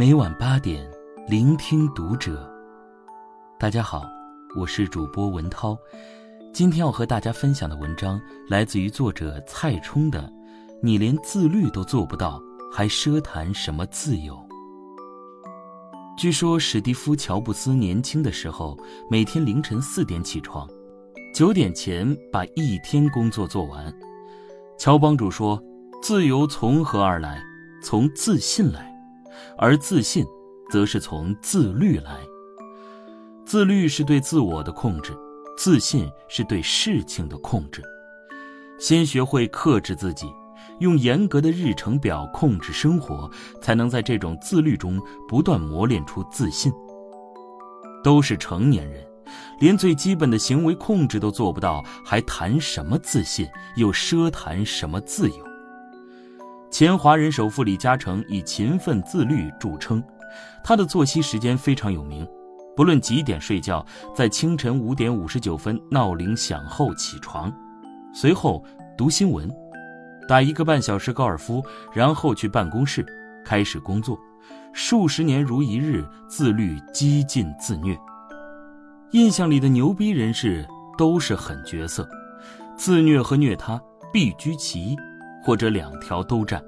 每晚八点，聆听读者。大家好，我是主播文涛。今天要和大家分享的文章来自于作者蔡冲的《你连自律都做不到，还奢谈什么自由》。据说史蒂夫·乔布斯年轻的时候，每天凌晨四点起床，九点前把一天工作做完。乔帮主说：“自由从何而来？从自信来。”而自信，则是从自律来。自律是对自我的控制，自信是对事情的控制。先学会克制自己，用严格的日程表控制生活，才能在这种自律中不断磨练出自信。都是成年人，连最基本的行为控制都做不到，还谈什么自信？又奢谈什么自由？前华人首富李嘉诚以勤奋自律著称，他的作息时间非常有名，不论几点睡觉，在清晨五点五十九分闹铃响后起床，随后读新闻，打一个半小时高尔夫，然后去办公室开始工作，数十年如一日，自律激进自虐。印象里的牛逼人士都是狠角色，自虐和虐他必居其一。或者两条都占，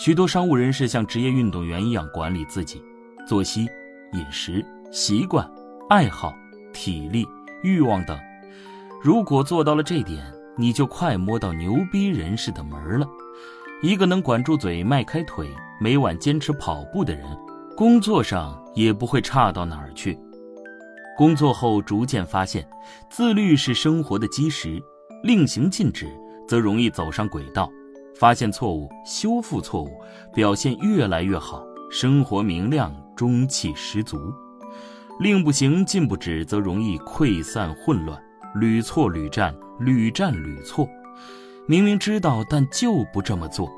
许多商务人士像职业运动员一样管理自己，作息、饮食习惯、爱好、体力、欲望等。如果做到了这点，你就快摸到牛逼人士的门了。一个能管住嘴、迈开腿、每晚坚持跑步的人，工作上也不会差到哪儿去。工作后逐渐发现，自律是生活的基石，令行禁止则容易走上轨道。发现错误，修复错误，表现越来越好，生活明亮，中气十足。令不行，禁不止，则容易溃散混乱，屡错屡战，屡战屡错。明明知道，但就不这么做，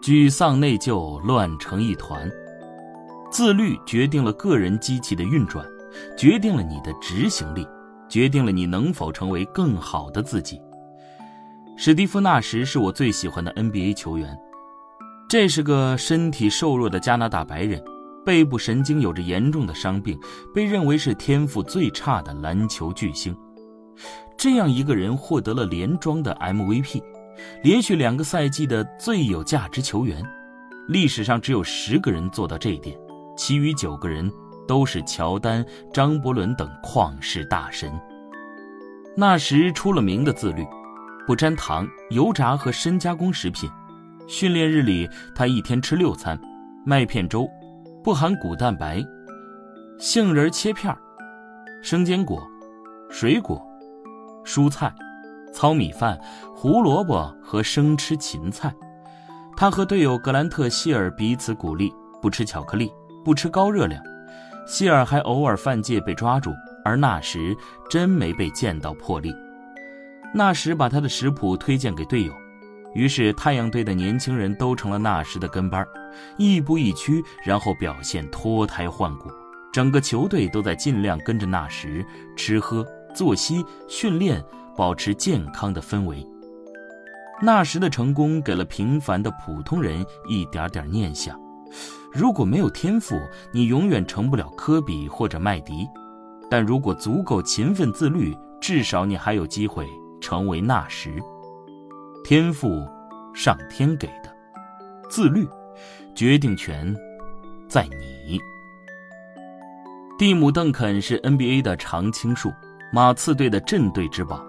沮丧内疚，乱成一团。自律决定了个人机器的运转，决定了你的执行力，决定了你能否成为更好的自己。史蒂夫·纳什是我最喜欢的 NBA 球员，这是个身体瘦弱的加拿大白人，背部神经有着严重的伤病，被认为是天赋最差的篮球巨星。这样一个人获得了连庄的 MVP，连续两个赛季的最有价值球员，历史上只有十个人做到这一点，其余九个人都是乔丹、张伯伦等旷世大神。那时出了名的自律。不沾糖、油炸和深加工食品。训练日里，他一天吃六餐：麦片粥，不含谷蛋白；杏仁切片生坚果、水果、蔬菜、糙米饭、胡萝卜和生吃芹菜。他和队友格兰特·希尔彼此鼓励：不吃巧克力，不吃高热量。希尔还偶尔犯戒被抓住，而那时真没被见到破例。纳什把他的食谱推荐给队友，于是太阳队的年轻人都成了纳什的跟班，亦步亦趋，然后表现脱胎换骨。整个球队都在尽量跟着纳什吃喝、作息、训练，保持健康的氛围。纳什的成功给了平凡的普通人一点点念想：如果没有天赋，你永远成不了科比或者麦迪；但如果足够勤奋自律，至少你还有机会。成为纳什，天赋上天给的，自律决定权在你。蒂姆·邓肯是 NBA 的常青树，马刺队的镇队之宝。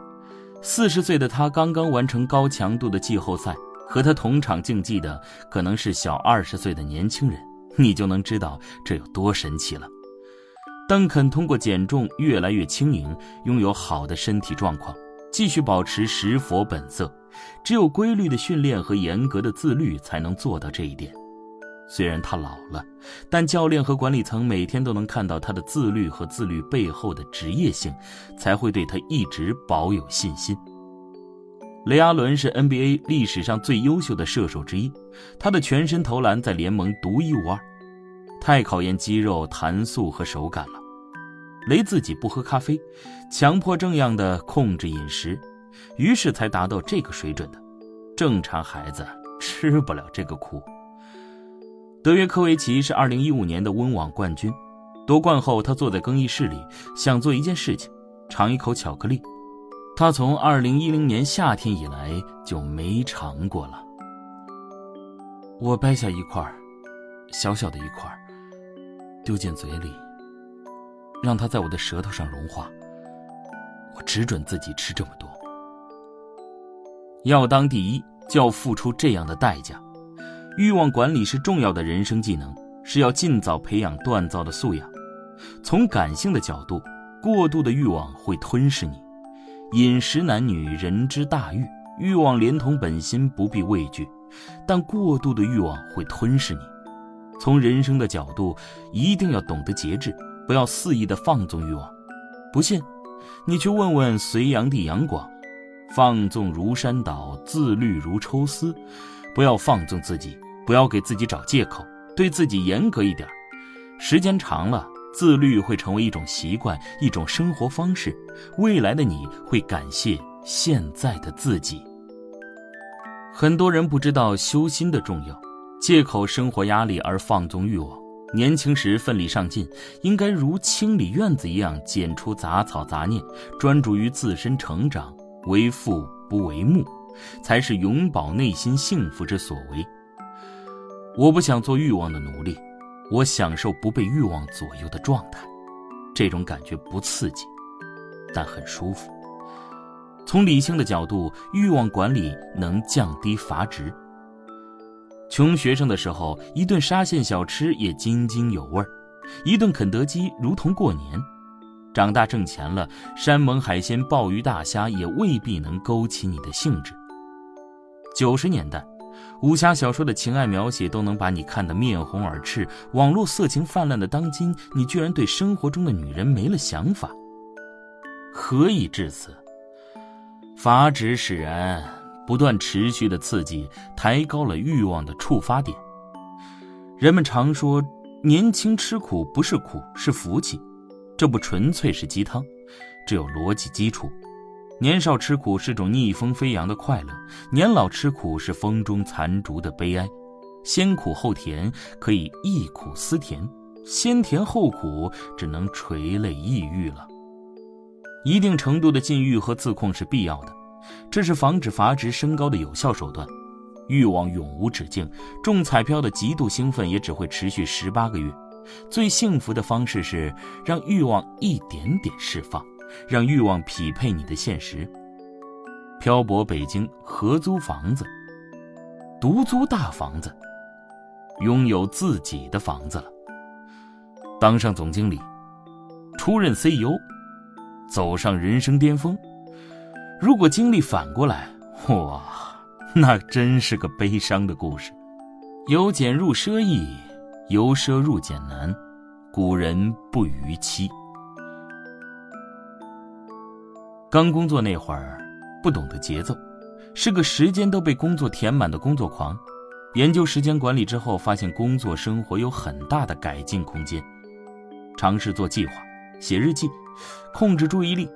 四十岁的他刚刚完成高强度的季后赛，和他同场竞技的可能是小二十岁的年轻人，你就能知道这有多神奇了。邓肯通过减重越来越轻盈，拥有好的身体状况。继续保持食佛本色，只有规律的训练和严格的自律才能做到这一点。虽然他老了，但教练和管理层每天都能看到他的自律和自律背后的职业性，才会对他一直保有信心。雷阿伦是 NBA 历史上最优秀的射手之一，他的全身投篮在联盟独一无二，太考验肌肉弹速和手感了。雷自己不喝咖啡，强迫症样的控制饮食，于是才达到这个水准的。正常孩子吃不了这个苦。德约科维奇是2015年的温网冠军。夺冠后，他坐在更衣室里，想做一件事情，尝一口巧克力。他从2010年夏天以来就没尝过了。我掰下一块，小小的一块，丢进嘴里，让它在我的舌头上融化。我只准自己吃这么多。要当第一，就要付出这样的代价。欲望管理是重要的人生技能，是要尽早培养锻造的素养。从感性的角度，过度的欲望会吞噬你。饮食男女，人之大欲，欲望连同本心，不必畏惧。但过度的欲望会吞噬你。从人生的角度，一定要懂得节制，不要肆意的放纵欲望。不信，你去问问隋炀帝杨广：放纵如山倒，自律如抽丝。不要放纵自己，不要给自己找借口，对自己严格一点。时间长了。自律会成为一种习惯，一种生活方式。未来的你会感谢现在的自己。很多人不知道修心的重要，借口生活压力而放纵欲望。年轻时奋力上进，应该如清理院子一样，剪除杂草杂念，专注于自身成长，为父不为目，才是永保内心幸福之所为。我不想做欲望的奴隶。我享受不被欲望左右的状态，这种感觉不刺激，但很舒服。从理性的角度，欲望管理能降低阀值。穷学生的时候，一顿沙县小吃也津津有味儿，一顿肯德基如同过年。长大挣钱了，山盟海鲜、鲍鱼大虾也未必能勾起你的兴致。九十年代。武侠小说的情爱描写都能把你看得面红耳赤，网络色情泛滥的当今，你居然对生活中的女人没了想法，何以至此？法旨使然，不断持续的刺激抬高了欲望的触发点。人们常说，年轻吃苦不是苦，是福气，这不纯粹是鸡汤，只有逻辑基础。年少吃苦是种逆风飞扬的快乐，年老吃苦是风中残烛的悲哀。先苦后甜可以忆苦思甜，先甜后苦只能垂泪抑郁了。一定程度的禁欲和自控是必要的，这是防止阀值升高的有效手段。欲望永无止境，中彩票的极度兴奋也只会持续十八个月。最幸福的方式是让欲望一点点释放。让欲望匹配你的现实。漂泊北京，合租房子，独租大房子，拥有自己的房子了。当上总经理，出任 CEO，走上人生巅峰。如果经历反过来，哇，那真是个悲伤的故事。由俭入奢易，由奢入俭难。古人不逾期。刚工作那会儿，不懂得节奏，是个时间都被工作填满的工作狂。研究时间管理之后，发现工作生活有很大的改进空间。尝试做计划，写日记，控制注意力，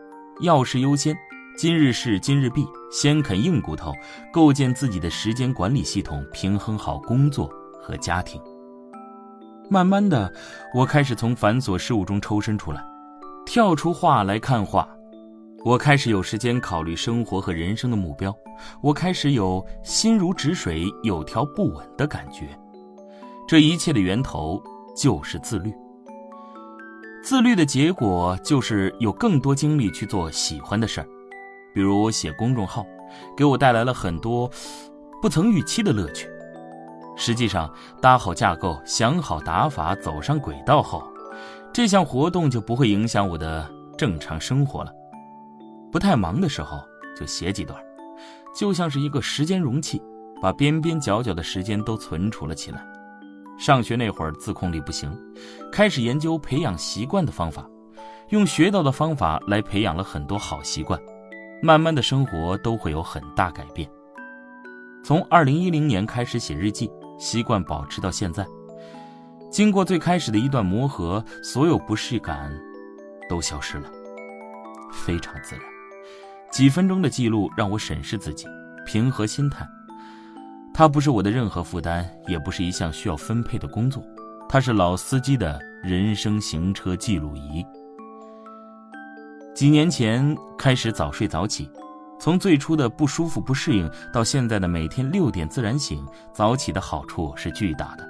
要事优先，今日事今日毕，先啃硬骨头，构建自己的时间管理系统，平衡好工作和家庭。慢慢的，我开始从繁琐事务中抽身出来，跳出画来看画。我开始有时间考虑生活和人生的目标，我开始有心如止水、有条不紊的感觉。这一切的源头就是自律。自律的结果就是有更多精力去做喜欢的事儿，比如写公众号，给我带来了很多不曾预期的乐趣。实际上，搭好架构、想好打法、走上轨道后，这项活动就不会影响我的正常生活了。不太忙的时候就写几段，就像是一个时间容器，把边边角角的时间都存储了起来。上学那会儿自控力不行，开始研究培养习惯的方法，用学到的方法来培养了很多好习惯，慢慢的生活都会有很大改变。从二零一零年开始写日记，习惯保持到现在。经过最开始的一段磨合，所有不适感都消失了，非常自然。几分钟的记录让我审视自己，平和心态。它不是我的任何负担，也不是一项需要分配的工作，它是老司机的人生行车记录仪。几年前开始早睡早起，从最初的不舒服不适应，到现在的每天六点自然醒，早起的好处是巨大的。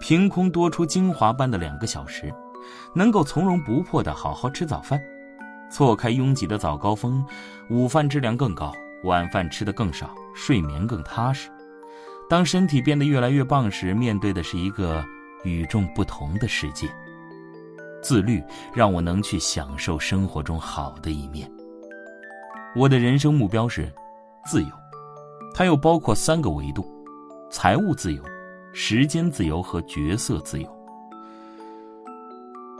凭空多出精华般的两个小时，能够从容不迫的好好吃早饭，错开拥挤的早高峰，午饭质量更高，晚饭吃的更少，睡眠更踏实。当身体变得越来越棒时，面对的是一个与众不同的世界。自律让我能去享受生活中好的一面。我的人生目标是自由，它又包括三个维度：财务自由、时间自由和角色自由。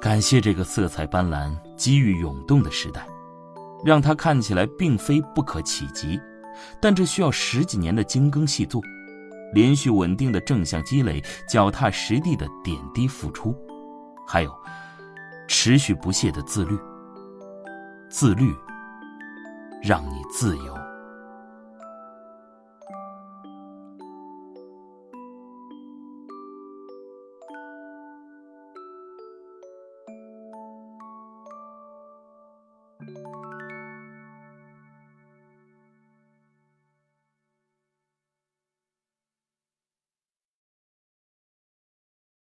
感谢这个色彩斑斓、机遇涌动的时代，让它看起来并非不可企及，但这需要十几年的精耕细作，连续稳定的正向积累，脚踏实地的点滴付出，还有。持续不懈的自律，自律，让你自由。